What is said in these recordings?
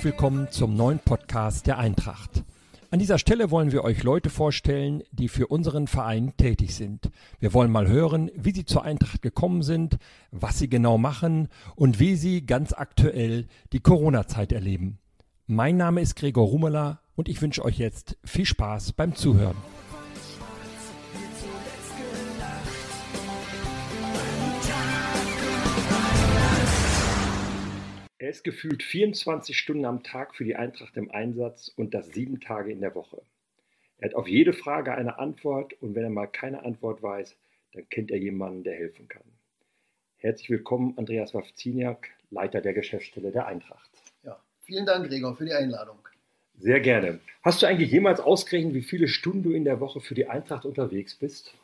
herzlich willkommen zum neuen Podcast der Eintracht. An dieser Stelle wollen wir euch Leute vorstellen, die für unseren Verein tätig sind. Wir wollen mal hören, wie sie zur Eintracht gekommen sind, was sie genau machen und wie sie ganz aktuell die Corona-Zeit erleben. Mein Name ist Gregor Rumeler und ich wünsche euch jetzt viel Spaß beim Zuhören. Er ist gefühlt 24 Stunden am Tag für die Eintracht im Einsatz und das sieben Tage in der Woche. Er hat auf jede Frage eine Antwort und wenn er mal keine Antwort weiß, dann kennt er jemanden, der helfen kann. Herzlich willkommen, Andreas Wawziniak, Leiter der Geschäftsstelle der Eintracht. Ja, vielen Dank, Gregor, für die Einladung. Sehr gerne. Hast du eigentlich jemals ausgerechnet, wie viele Stunden du in der Woche für die Eintracht unterwegs bist?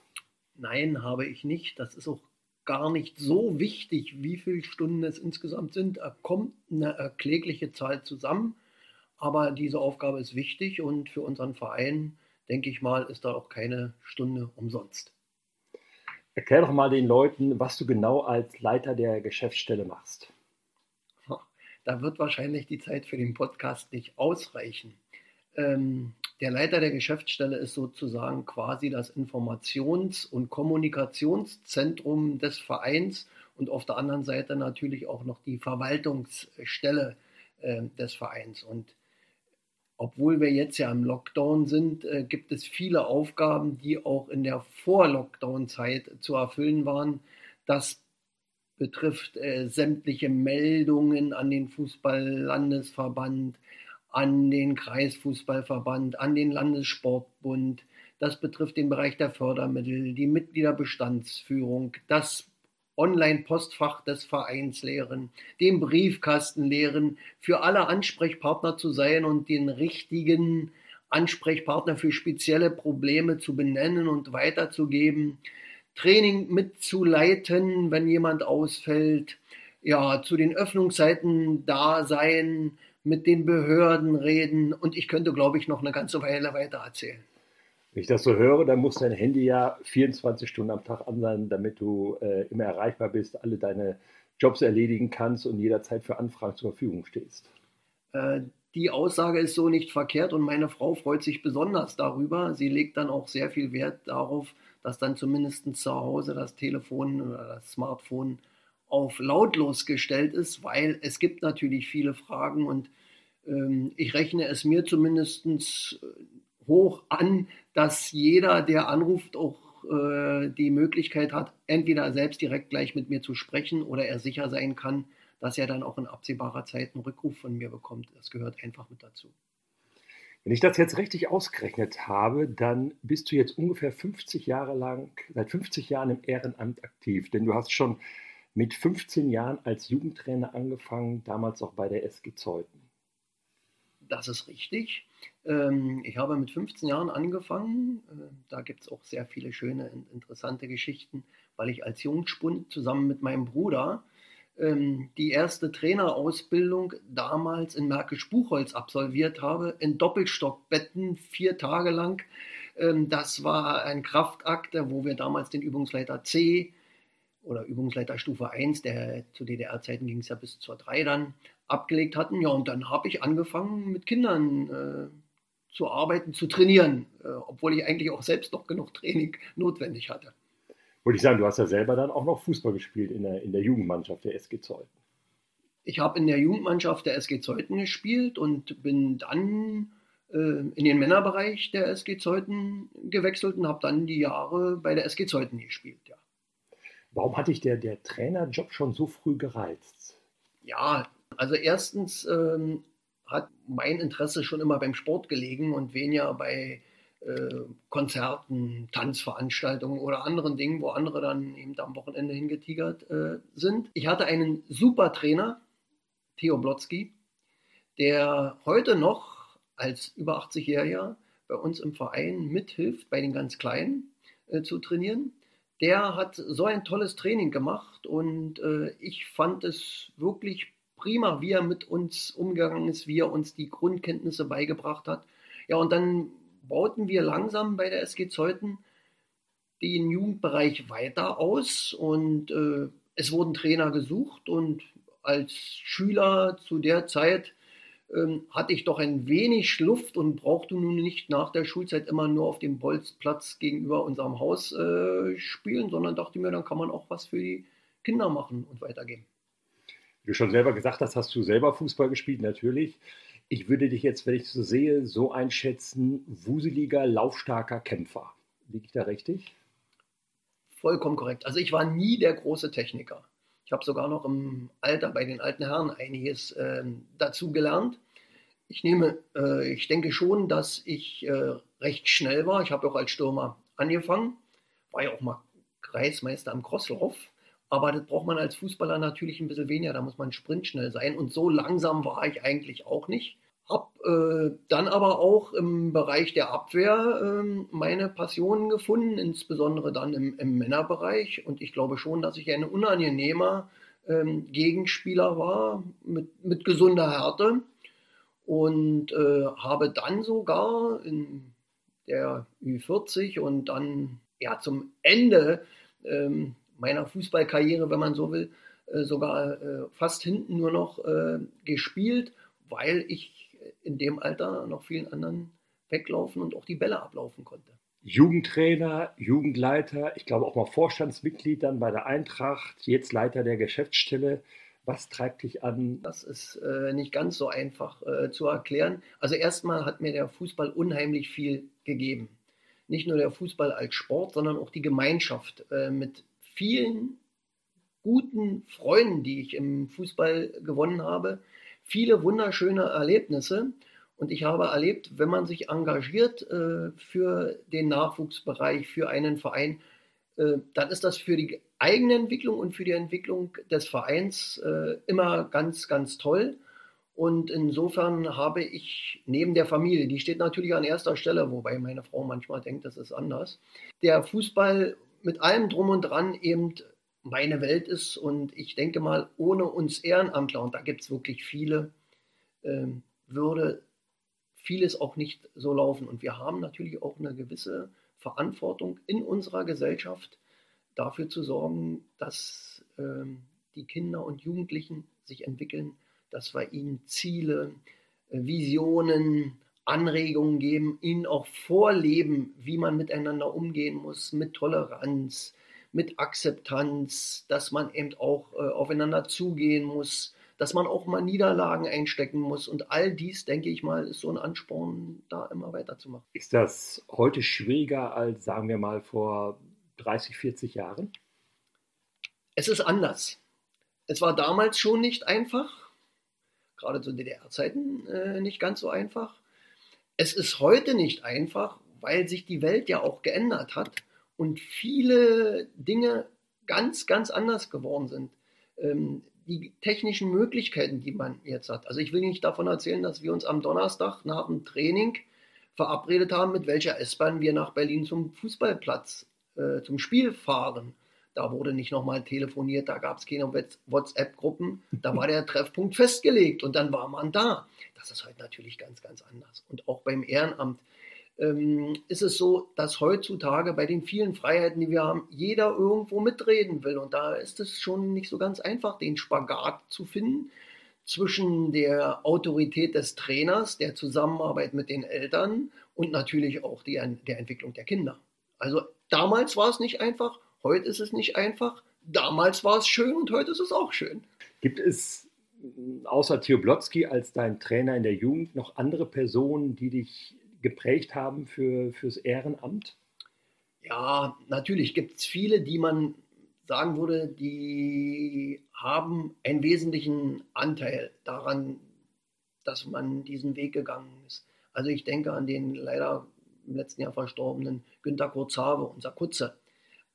Nein, habe ich nicht. Das ist auch gar nicht so wichtig, wie viele Stunden es insgesamt sind. Er kommt eine klägliche Zahl zusammen, aber diese Aufgabe ist wichtig und für unseren Verein, denke ich mal, ist da auch keine Stunde umsonst. Erklär doch mal den Leuten, was du genau als Leiter der Geschäftsstelle machst. Da wird wahrscheinlich die Zeit für den Podcast nicht ausreichen. Ähm, der Leiter der Geschäftsstelle ist sozusagen quasi das Informations- und Kommunikationszentrum des Vereins und auf der anderen Seite natürlich auch noch die Verwaltungsstelle äh, des Vereins. Und obwohl wir jetzt ja im Lockdown sind, äh, gibt es viele Aufgaben, die auch in der Vor-Lockdown-Zeit zu erfüllen waren. Das betrifft äh, sämtliche Meldungen an den Fußball-Landesverband, an den Kreisfußballverband, an den Landessportbund. Das betrifft den Bereich der Fördermittel, die Mitgliederbestandsführung, das Online-Postfach des Vereins leeren, den Briefkasten leeren, für alle Ansprechpartner zu sein und den richtigen Ansprechpartner für spezielle Probleme zu benennen und weiterzugeben, Training mitzuleiten, wenn jemand ausfällt, ja, zu den Öffnungszeiten da sein, mit den Behörden reden und ich könnte, glaube ich, noch eine ganze Weile weiter erzählen. Wenn ich das so höre, dann muss dein Handy ja 24 Stunden am Tag an sein, damit du äh, immer erreichbar bist, alle deine Jobs erledigen kannst und jederzeit für Anfragen zur Verfügung stehst. Äh, die Aussage ist so nicht verkehrt und meine Frau freut sich besonders darüber. Sie legt dann auch sehr viel Wert darauf, dass dann zumindest zu Hause das Telefon oder das Smartphone auf lautlos gestellt ist, weil es gibt natürlich viele Fragen und ähm, ich rechne es mir zumindest äh, hoch an, dass jeder, der anruft, auch äh, die Möglichkeit hat, entweder selbst direkt gleich mit mir zu sprechen oder er sicher sein kann, dass er dann auch in absehbarer Zeit einen Rückruf von mir bekommt. Das gehört einfach mit dazu. Wenn ich das jetzt richtig ausgerechnet habe, dann bist du jetzt ungefähr 50 Jahre lang, seit 50 Jahren im Ehrenamt aktiv. Denn du hast schon mit 15 Jahren als Jugendtrainer angefangen, damals auch bei der SG Zeuthen. Das ist richtig. Ähm, ich habe mit 15 Jahren angefangen. Äh, da gibt es auch sehr viele schöne, interessante Geschichten, weil ich als Jungspund zusammen mit meinem Bruder ähm, die erste Trainerausbildung damals in Märkisch-Buchholz absolviert habe, in Doppelstockbetten, vier Tage lang. Ähm, das war ein Kraftakt, wo wir damals den Übungsleiter C oder Übungsleiter Stufe 1, der zu DDR-Zeiten ging es ja bis zur 3 dann, abgelegt hatten. Ja, und dann habe ich angefangen mit Kindern äh, zu arbeiten, zu trainieren, äh, obwohl ich eigentlich auch selbst noch genug Training notwendig hatte. Wollte ich sagen, du hast ja selber dann auch noch Fußball gespielt in der, in der Jugendmannschaft der SG Zeuthen. Ich habe in der Jugendmannschaft der SG Zeuthen gespielt und bin dann äh, in den Männerbereich der SG Zeuthen gewechselt und habe dann die Jahre bei der SG Zeuthen gespielt, ja. Warum hat dich der, der Trainerjob schon so früh gereizt? Ja, also erstens ähm, hat mein Interesse schon immer beim Sport gelegen und weniger bei äh, Konzerten, Tanzveranstaltungen oder anderen Dingen, wo andere dann eben am Wochenende hingetigert äh, sind. Ich hatte einen super Trainer, Theo Blotzky, der heute noch als über 80-Jähriger bei uns im Verein mithilft, bei den ganz Kleinen äh, zu trainieren der hat so ein tolles Training gemacht und äh, ich fand es wirklich prima, wie er mit uns umgegangen ist, wie er uns die Grundkenntnisse beigebracht hat. Ja, und dann bauten wir langsam bei der SG Zeuthen den Jugendbereich weiter aus und äh, es wurden Trainer gesucht und als Schüler zu der Zeit ähm, hatte ich doch ein wenig Luft und brauchte nun nicht nach der Schulzeit immer nur auf dem Bolzplatz gegenüber unserem Haus äh, spielen, sondern dachte mir, dann kann man auch was für die Kinder machen und weitergeben. Wie du schon selber gesagt hast, hast du selber Fußball gespielt, natürlich. Ich würde dich jetzt, wenn ich so sehe, so einschätzen, wuseliger, laufstarker Kämpfer. Liege ich da richtig? Vollkommen korrekt. Also ich war nie der große Techniker. Ich habe sogar noch im Alter bei den alten Herren einiges äh, dazu gelernt. Ich nehme, äh, ich denke schon, dass ich äh, recht schnell war. Ich habe auch als Stürmer angefangen, war ja auch mal Kreismeister am Crosslauf. Aber das braucht man als Fußballer natürlich ein bisschen weniger. Da muss man sprintschnell sein. Und so langsam war ich eigentlich auch nicht. Hab äh, dann aber auch im Bereich der Abwehr äh, meine Passionen gefunden, insbesondere dann im, im, Männerbereich. Und ich glaube schon, dass ich ein unangenehmer ähm, Gegenspieler war mit, mit gesunder Härte. Und äh, habe dann sogar in der Ü40 und dann ja zum Ende ähm, meiner Fußballkarriere, wenn man so will, äh, sogar äh, fast hinten nur noch äh, gespielt, weil ich in dem Alter noch vielen anderen weglaufen und auch die Bälle ablaufen konnte. Jugendtrainer, Jugendleiter, ich glaube auch mal Vorstandsmitglied dann bei der Eintracht, jetzt Leiter der Geschäftsstelle. Was treibt dich an? Das ist äh, nicht ganz so einfach äh, zu erklären. Also erstmal hat mir der Fußball unheimlich viel gegeben. Nicht nur der Fußball als Sport, sondern auch die Gemeinschaft äh, mit vielen guten Freunden, die ich im Fußball gewonnen habe, viele wunderschöne Erlebnisse. Und ich habe erlebt, wenn man sich engagiert äh, für den Nachwuchsbereich, für einen Verein, äh, dann ist das für die eigene Entwicklung und für die Entwicklung des Vereins äh, immer ganz, ganz toll. Und insofern habe ich neben der Familie, die steht natürlich an erster Stelle, wobei meine Frau manchmal denkt, das ist anders, der Fußball mit allem drum und dran eben meine Welt ist. Und ich denke mal, ohne uns Ehrenamtler, und da gibt es wirklich viele, ähm, würde vieles auch nicht so laufen. Und wir haben natürlich auch eine gewisse Verantwortung in unserer Gesellschaft dafür zu sorgen, dass ähm, die Kinder und Jugendlichen sich entwickeln, dass wir ihnen Ziele, äh, Visionen, Anregungen geben, ihnen auch vorleben, wie man miteinander umgehen muss, mit Toleranz, mit Akzeptanz, dass man eben auch äh, aufeinander zugehen muss, dass man auch mal Niederlagen einstecken muss. Und all dies, denke ich mal, ist so ein Ansporn, da immer weiterzumachen. Ist das heute schwieriger als, sagen wir mal, vor 30, 40 Jahren? Es ist anders. Es war damals schon nicht einfach, gerade zu DDR-Zeiten äh, nicht ganz so einfach. Es ist heute nicht einfach, weil sich die Welt ja auch geändert hat und viele Dinge ganz, ganz anders geworden sind. Ähm, die technischen Möglichkeiten, die man jetzt hat. Also ich will nicht davon erzählen, dass wir uns am Donnerstag nach dem Training verabredet haben, mit welcher S-Bahn wir nach Berlin zum Fußballplatz, äh, zum Spiel fahren. Da wurde nicht nochmal telefoniert, da gab es keine WhatsApp-Gruppen, da war der Treffpunkt festgelegt und dann war man da. Das ist heute natürlich ganz, ganz anders. Und auch beim Ehrenamt ähm, ist es so, dass heutzutage bei den vielen Freiheiten, die wir haben, jeder irgendwo mitreden will. Und da ist es schon nicht so ganz einfach, den Spagat zu finden zwischen der Autorität des Trainers, der Zusammenarbeit mit den Eltern und natürlich auch die, der Entwicklung der Kinder. Also damals war es nicht einfach, heute ist es nicht einfach. Damals war es schön und heute ist es auch schön. Gibt es außer Theo Blotzky als dein Trainer in der Jugend noch andere Personen, die dich geprägt haben für, fürs Ehrenamt? Ja, natürlich gibt es viele, die man sagen würde, die haben einen wesentlichen Anteil daran, dass man diesen Weg gegangen ist. Also ich denke an den leider im letzten Jahr verstorbenen Günter Kurzhabe, unser Kutze.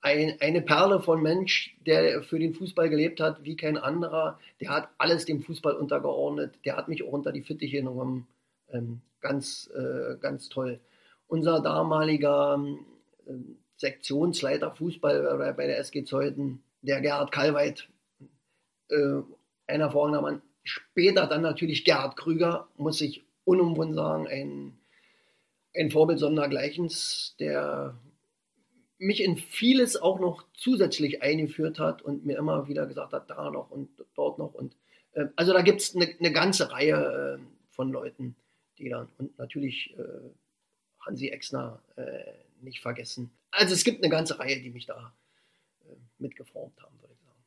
Ein, eine Perle von Mensch, der für den Fußball gelebt hat wie kein anderer. Der hat alles dem Fußball untergeordnet. Der hat mich auch unter die Fittiche genommen. Ähm, ganz, äh, ganz toll. Unser damaliger äh, Sektionsleiter Fußball bei der SG Zeuthen, der Gerhard Kalweit, äh, ein hervorragender Mann. Später dann natürlich Gerhard Krüger, muss ich unumwunden sagen, ein, ein Vorbild sondergleichens, der mich in vieles auch noch zusätzlich eingeführt hat und mir immer wieder gesagt hat, da noch und dort noch. Und äh, also da gibt es eine, eine ganze Reihe äh, von Leuten, die und natürlich äh, Hansi Exner äh, nicht vergessen. Also es gibt eine ganze Reihe, die mich da äh, mitgeformt haben, würde ich sagen.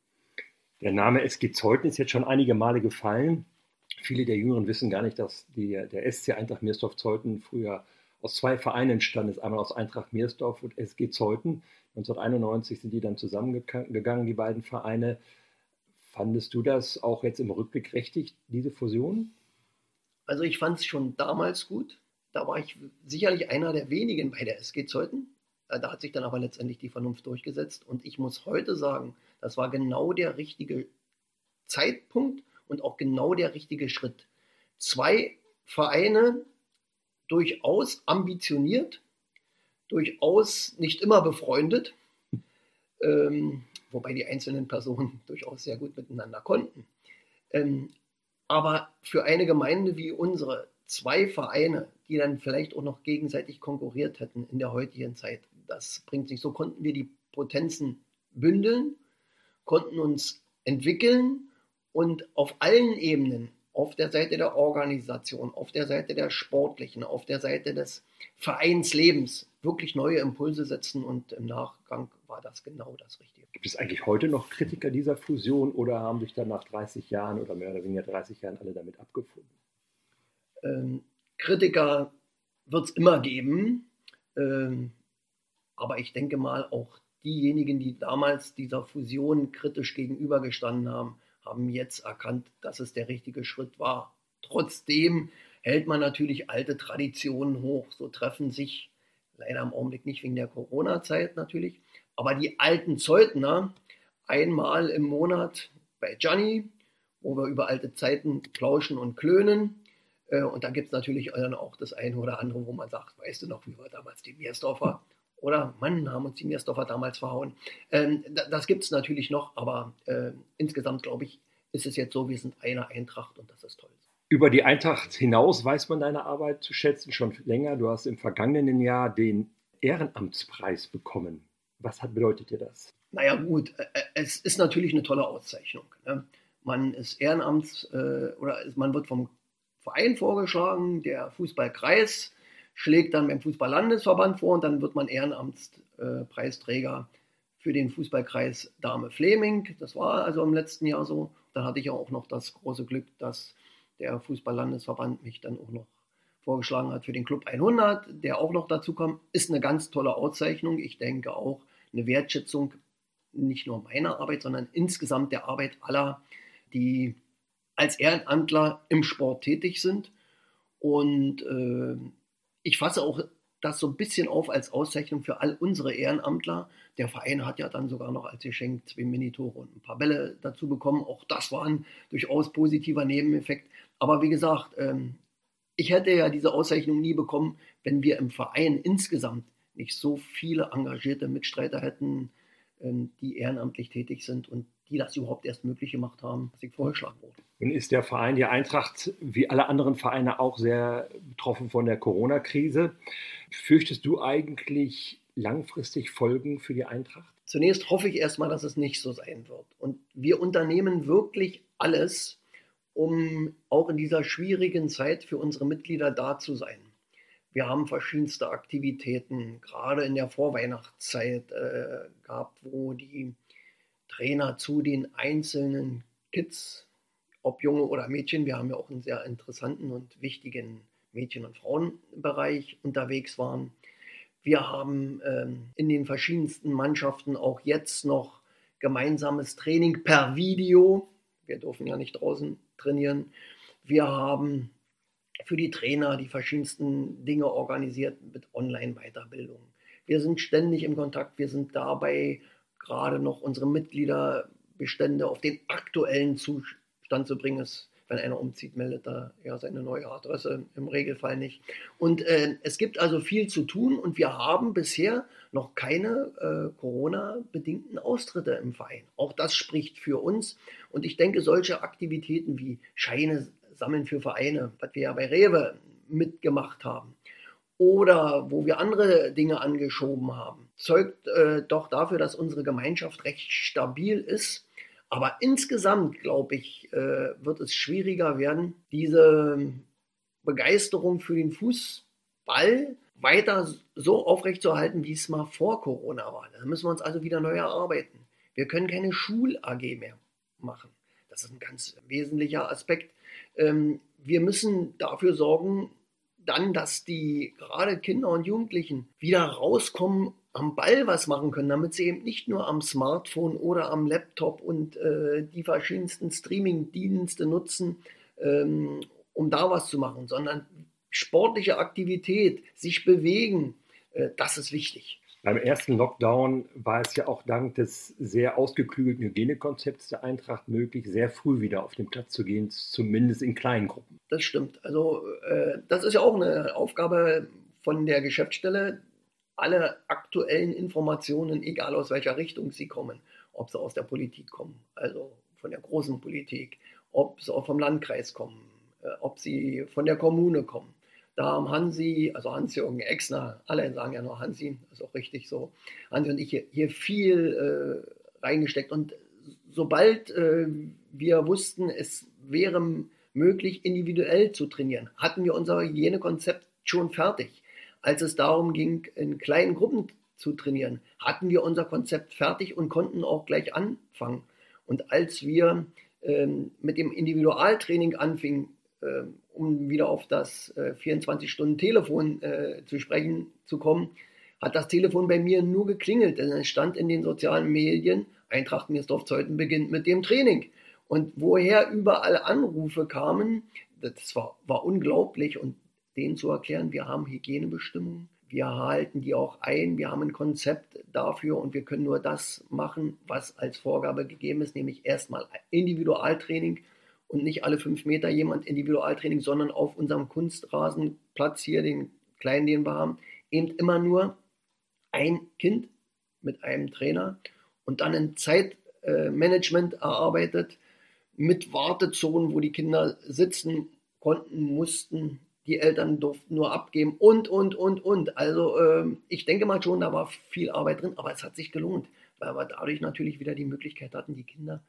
Der Name SG Zeuthen ist jetzt schon einige Male gefallen. Viele der Jüngeren wissen gar nicht, dass die, der SC Eintracht Meersdorf-Zeuthen früher aus zwei Vereinen entstanden ist. Einmal aus Eintracht Meersdorf und SG Zeuthen. 1991 sind die dann zusammengegangen, die beiden Vereine. Fandest du das auch jetzt im Rückblick richtig, diese Fusion? Also ich fand es schon damals gut. Da war ich sicherlich einer der wenigen bei der SG Zeuthen. Äh, da hat sich dann aber letztendlich die Vernunft durchgesetzt. Und ich muss heute sagen, das war genau der richtige Zeitpunkt und auch genau der richtige Schritt. Zwei Vereine, durchaus ambitioniert, durchaus nicht immer befreundet, ähm, wobei die einzelnen Personen durchaus sehr gut miteinander konnten. Ähm, aber für eine Gemeinde wie unsere, zwei Vereine, die dann vielleicht auch noch gegenseitig konkurriert hätten in der heutigen Zeit. Das bringt sich. So konnten wir die Potenzen bündeln, konnten uns entwickeln und auf allen Ebenen, auf der Seite der Organisation, auf der Seite der sportlichen, auf der Seite des Vereinslebens wirklich neue Impulse setzen und im Nachgang war das genau das Richtige. Gibt es eigentlich heute noch Kritiker dieser Fusion oder haben sich dann nach 30 Jahren oder mehr oder weniger 30 Jahren alle damit abgefunden? Ähm, Kritiker wird es immer geben, ähm, aber ich denke mal, auch diejenigen, die damals dieser Fusion kritisch gegenübergestanden haben, haben jetzt erkannt, dass es der richtige Schritt war. Trotzdem hält man natürlich alte Traditionen hoch. So treffen sich leider im Augenblick nicht wegen der Corona-Zeit natürlich, aber die alten Zeutner einmal im Monat bei Gianni, wo wir über alte Zeiten plauschen und klönen. Äh, und da gibt es natürlich dann auch das eine oder andere, wo man sagt, weißt du noch, wie war damals die Miersdorfer? Oder Mann, haben uns die Miersdorfer damals verhauen. Ähm, das gibt es natürlich noch, aber äh, insgesamt glaube ich, ist es jetzt so, wir sind eine Eintracht und das ist toll. Über die Eintracht hinaus weiß man deine Arbeit zu schätzen schon länger. Du hast im vergangenen Jahr den Ehrenamtspreis bekommen. Was hat, bedeutet dir das? Naja gut, äh, es ist natürlich eine tolle Auszeichnung. Ne? Man ist Ehrenamts äh, oder man wird vom Verein vorgeschlagen, der Fußballkreis schlägt dann beim Fußballlandesverband vor und dann wird man Ehrenamtspreisträger für den Fußballkreis Dame Fleming. Das war also im letzten Jahr so. Dann hatte ich auch noch das große Glück, dass der Fußballlandesverband mich dann auch noch vorgeschlagen hat für den Club 100, der auch noch dazu kommt. Ist eine ganz tolle Auszeichnung. Ich denke auch eine Wertschätzung nicht nur meiner Arbeit, sondern insgesamt der Arbeit aller, die als Ehrenamtler im Sport tätig sind. Und äh, ich fasse auch das so ein bisschen auf als Auszeichnung für all unsere Ehrenamtler. Der Verein hat ja dann sogar noch als Geschenk zwei Minitore und ein paar Bälle dazu bekommen. Auch das war ein durchaus positiver Nebeneffekt. Aber wie gesagt, ähm, ich hätte ja diese Auszeichnung nie bekommen, wenn wir im Verein insgesamt nicht so viele engagierte Mitstreiter hätten, ähm, die ehrenamtlich tätig sind und die das überhaupt erst möglich gemacht haben, dass ich vorgeschlagen wurde. Nun ist der Verein, die Eintracht, wie alle anderen Vereine auch sehr betroffen von der Corona-Krise. Fürchtest du eigentlich langfristig Folgen für die Eintracht? Zunächst hoffe ich erstmal, dass es nicht so sein wird. Und wir unternehmen wirklich alles, um auch in dieser schwierigen Zeit für unsere Mitglieder da zu sein. Wir haben verschiedenste Aktivitäten, gerade in der Vorweihnachtszeit äh, gehabt, wo die Trainer zu den einzelnen Kids, ob Junge oder Mädchen, wir haben ja auch einen sehr interessanten und wichtigen Mädchen- und Frauenbereich unterwegs waren. Wir haben ähm, in den verschiedensten Mannschaften auch jetzt noch gemeinsames Training per Video. Wir dürfen ja nicht draußen trainieren. Wir haben für die Trainer die verschiedensten Dinge organisiert mit Online-Weiterbildung. Wir sind ständig im Kontakt. Wir sind dabei, gerade noch unsere Mitgliederbestände auf den aktuellen Zustand zu bringen. Es, wenn einer umzieht, meldet er ja seine neue Adresse im Regelfall nicht. Und äh, es gibt also viel zu tun und wir haben bisher noch keine äh, Corona-bedingten Austritte im Verein. Auch das spricht für uns. Und ich denke, solche Aktivitäten wie Scheine sammeln für Vereine, was wir ja bei Rewe mitgemacht haben, oder wo wir andere Dinge angeschoben haben, zeugt äh, doch dafür, dass unsere Gemeinschaft recht stabil ist. Aber insgesamt, glaube ich, äh, wird es schwieriger werden, diese Begeisterung für den Fußball weiter so aufrechtzuerhalten, wie es mal vor Corona war. Da müssen wir uns also wieder neu erarbeiten. Wir können keine Schul-AG mehr machen. Das ist ein ganz wesentlicher Aspekt. Ähm, wir müssen dafür sorgen, dann, dass die gerade Kinder und Jugendlichen wieder rauskommen, am Ball was machen können, damit sie eben nicht nur am Smartphone oder am Laptop und äh, die verschiedensten Streaming-Dienste nutzen, ähm, um da was zu machen, sondern sportliche Aktivität, sich bewegen, äh, das ist wichtig. Beim ersten Lockdown war es ja auch dank des sehr ausgeklügelten Hygienekonzepts der Eintracht möglich, sehr früh wieder auf den Platz zu gehen, zumindest in kleinen Gruppen. Das stimmt. Also äh, das ist ja auch eine Aufgabe von der Geschäftsstelle, alle aktuellen Informationen, egal aus welcher Richtung sie kommen, ob sie aus der Politik kommen, also von der großen Politik, ob sie auch vom Landkreis kommen, äh, ob sie von der Kommune kommen, da haben Hansi, also Hans-Jürgen Exner, alle sagen ja nur Hansi, ist auch richtig so, Hansi und ich hier, hier viel äh, reingesteckt. Und sobald äh, wir wussten, es wäre möglich, individuell zu trainieren, hatten wir unser Hygienekonzept schon fertig. Als es darum ging, in kleinen Gruppen zu trainieren, hatten wir unser Konzept fertig und konnten auch gleich anfangen. Und als wir ähm, mit dem Individualtraining anfingen, ähm, um wieder auf das 24-Stunden-Telefon äh, äh, zu sprechen zu kommen, hat das Telefon bei mir nur geklingelt, denn es stand in den sozialen Medien, Eintracht Mirsdorf-Zeuthen beginnt mit dem Training. Und woher überall Anrufe kamen, das war, war unglaublich und denen zu erklären, wir haben Hygienebestimmungen, wir halten die auch ein, wir haben ein Konzept dafür und wir können nur das machen, was als Vorgabe gegeben ist, nämlich erstmal Individualtraining und nicht alle fünf Meter jemand Individualtraining, sondern auf unserem Kunstrasenplatz hier, den kleinen, den wir haben, eben immer nur ein Kind mit einem Trainer und dann ein Zeitmanagement erarbeitet mit Wartezonen, wo die Kinder sitzen konnten, mussten, die Eltern durften nur abgeben und, und, und, und. Also äh, ich denke mal schon, da war viel Arbeit drin, aber es hat sich gelohnt, weil wir dadurch natürlich wieder die Möglichkeit hatten, die Kinder,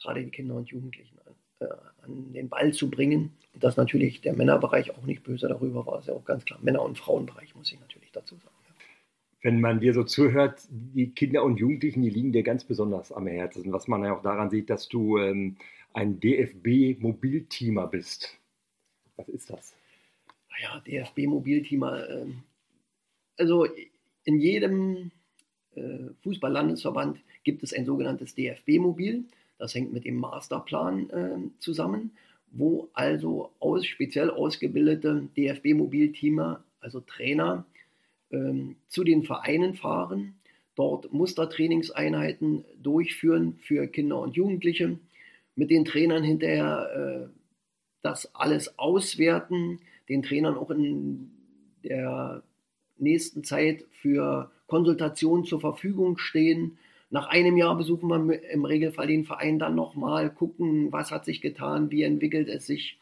gerade die Kinder und Jugendlichen, äh, an den Ball zu bringen. Und dass natürlich der Männerbereich auch nicht böse darüber war, ist ja auch ganz klar. Männer- und Frauenbereich muss ich natürlich dazu sagen. Wenn man dir so zuhört, die Kinder und Jugendlichen, die liegen dir ganz besonders am Herzen. Was man ja auch daran sieht, dass du ähm, ein DFB-Mobilteamer bist. Was ist das? Ja, DFB-Mobilteamer. Äh, also in jedem äh, Fußball-Landesverband gibt es ein sogenanntes DFB-Mobil. Das hängt mit dem Masterplan äh, zusammen, wo also aus, speziell ausgebildete DFB-Mobilteamer, also Trainer, ähm, zu den Vereinen fahren, dort Mustertrainingseinheiten durchführen für Kinder und Jugendliche, mit den Trainern hinterher äh, das alles auswerten, den Trainern auch in der nächsten Zeit für Konsultationen zur Verfügung stehen, nach einem Jahr besuchen wir im Regelfall den Verein dann nochmal, gucken, was hat sich getan, wie entwickelt es sich.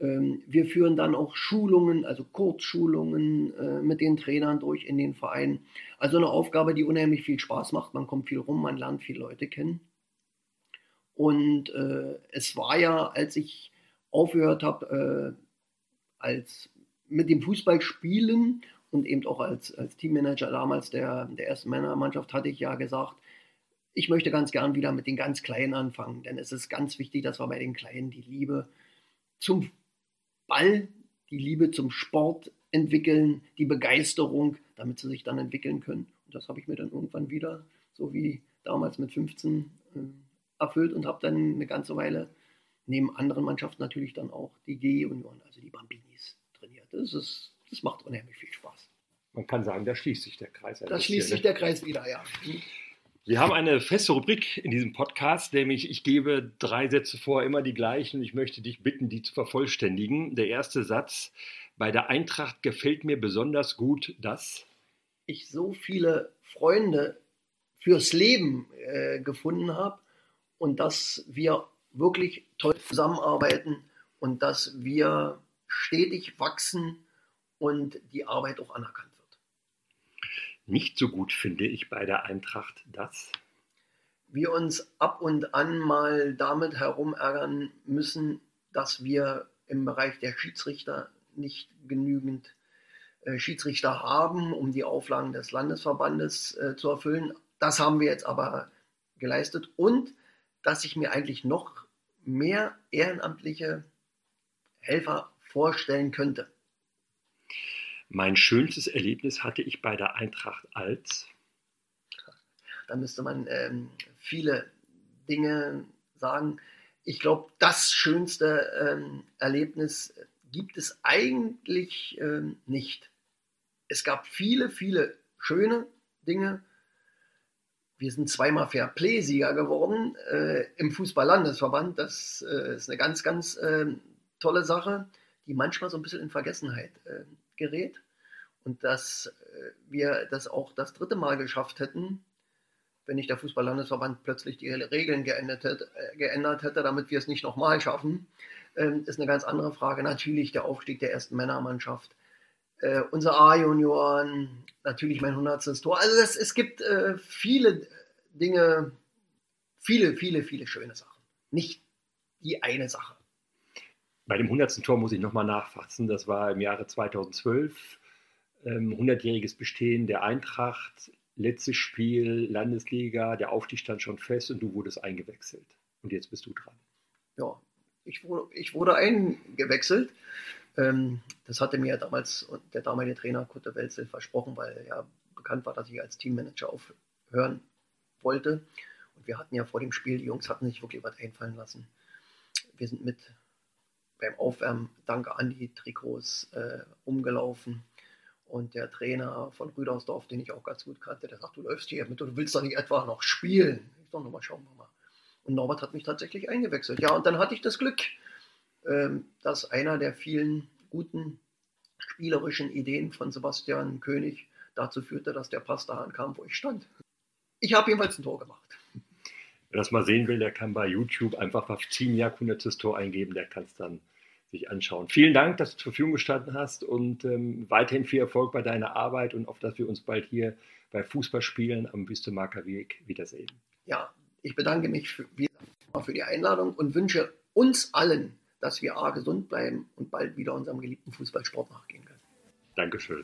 Ähm, wir führen dann auch Schulungen, also Kurzschulungen äh, mit den Trainern durch in den Vereinen. Also eine Aufgabe, die unheimlich viel Spaß macht. Man kommt viel rum, man lernt viele Leute kennen. Und äh, es war ja, als ich aufgehört habe, äh, als mit dem Fußballspielen und eben auch als, als Teammanager damals der, der ersten Männermannschaft hatte ich ja gesagt, ich möchte ganz gern wieder mit den ganz Kleinen anfangen, denn es ist ganz wichtig, dass wir bei den Kleinen die Liebe zum Ball, die Liebe zum Sport entwickeln, die Begeisterung, damit sie sich dann entwickeln können. Und das habe ich mir dann irgendwann wieder, so wie damals mit 15, äh, erfüllt und habe dann eine ganze Weile neben anderen Mannschaften natürlich dann auch die G-Union, also die Bambinis, trainiert. Das, ist, das macht unheimlich viel Spaß. Man kann sagen, da schließt sich der Kreis. Da schließt sich ne? der Kreis wieder, ja. Wir haben eine feste Rubrik in diesem Podcast, nämlich ich gebe drei Sätze vor, immer die gleichen. Ich möchte dich bitten, die zu vervollständigen. Der erste Satz, bei der Eintracht gefällt mir besonders gut, dass ich so viele Freunde fürs Leben äh, gefunden habe und dass wir wirklich toll zusammenarbeiten und dass wir stetig wachsen und die Arbeit auch anerkannt nicht so gut finde ich bei der Eintracht, dass wir uns ab und an mal damit herumärgern müssen, dass wir im Bereich der Schiedsrichter nicht genügend äh, Schiedsrichter haben, um die Auflagen des Landesverbandes äh, zu erfüllen. Das haben wir jetzt aber geleistet und dass ich mir eigentlich noch mehr ehrenamtliche Helfer vorstellen könnte. Mein schönstes Erlebnis hatte ich bei der Eintracht als. Da müsste man ähm, viele Dinge sagen. Ich glaube, das schönste ähm, Erlebnis gibt es eigentlich ähm, nicht. Es gab viele, viele schöne Dinge. Wir sind zweimal Fair Play-Sieger geworden äh, im Fußball-Landesverband. Das äh, ist eine ganz, ganz äh, tolle Sache, die manchmal so ein bisschen in Vergessenheit äh, gerät. Und dass äh, wir das auch das dritte Mal geschafft hätten, wenn nicht der Fußball-Landesverband plötzlich die Regeln geändert hätte, äh, geändert hätte damit wir es nicht nochmal schaffen, ähm, ist eine ganz andere Frage. Natürlich der Aufstieg der ersten Männermannschaft, äh, unsere A-Junioren, natürlich mein 100. Tor. Also das, es gibt äh, viele Dinge, viele, viele, viele schöne Sachen. Nicht die eine Sache. Bei dem 100. Tor muss ich nochmal nachfassen. Das war im Jahre 2012. 100-jähriges ähm, Bestehen der Eintracht, letztes Spiel, Landesliga, der Aufstieg stand schon fest und du wurdest eingewechselt. Und jetzt bist du dran. Ja, ich wurde, ich wurde eingewechselt. Ähm, das hatte mir damals der damalige Trainer Kutte Welzel versprochen, weil ja bekannt war, dass ich als Teammanager aufhören wollte. Und wir hatten ja vor dem Spiel, die Jungs hatten sich wirklich was einfallen lassen. Wir sind mit beim Aufwärmen, danke an die Trikots, äh, umgelaufen und der Trainer von Rüdersdorf, den ich auch ganz gut kannte, der sagt, du läufst hier mit du willst doch nicht etwa noch spielen. Ich sag, mal schauen wir mal. Und Norbert hat mich tatsächlich eingewechselt. Ja, und dann hatte ich das Glück, dass einer der vielen guten spielerischen Ideen von Sebastian König dazu führte, dass der Pass da ankam, wo ich stand. Ich habe jedenfalls ein Tor gemacht. Wer das mal sehen will, der kann bei YouTube einfach auf Team Jahrhundertes Tor eingeben, der kann es dann sich anschauen. Vielen Dank, dass du zur Verfügung gestanden hast und ähm, weiterhin viel Erfolg bei deiner Arbeit und auf dass wir uns bald hier bei Fußballspielen am Wüstemarker Weg wiedersehen. Ja, ich bedanke mich für, für die Einladung und wünsche uns allen, dass wir A, gesund bleiben und bald wieder unserem geliebten Fußballsport nachgehen können. Dankeschön.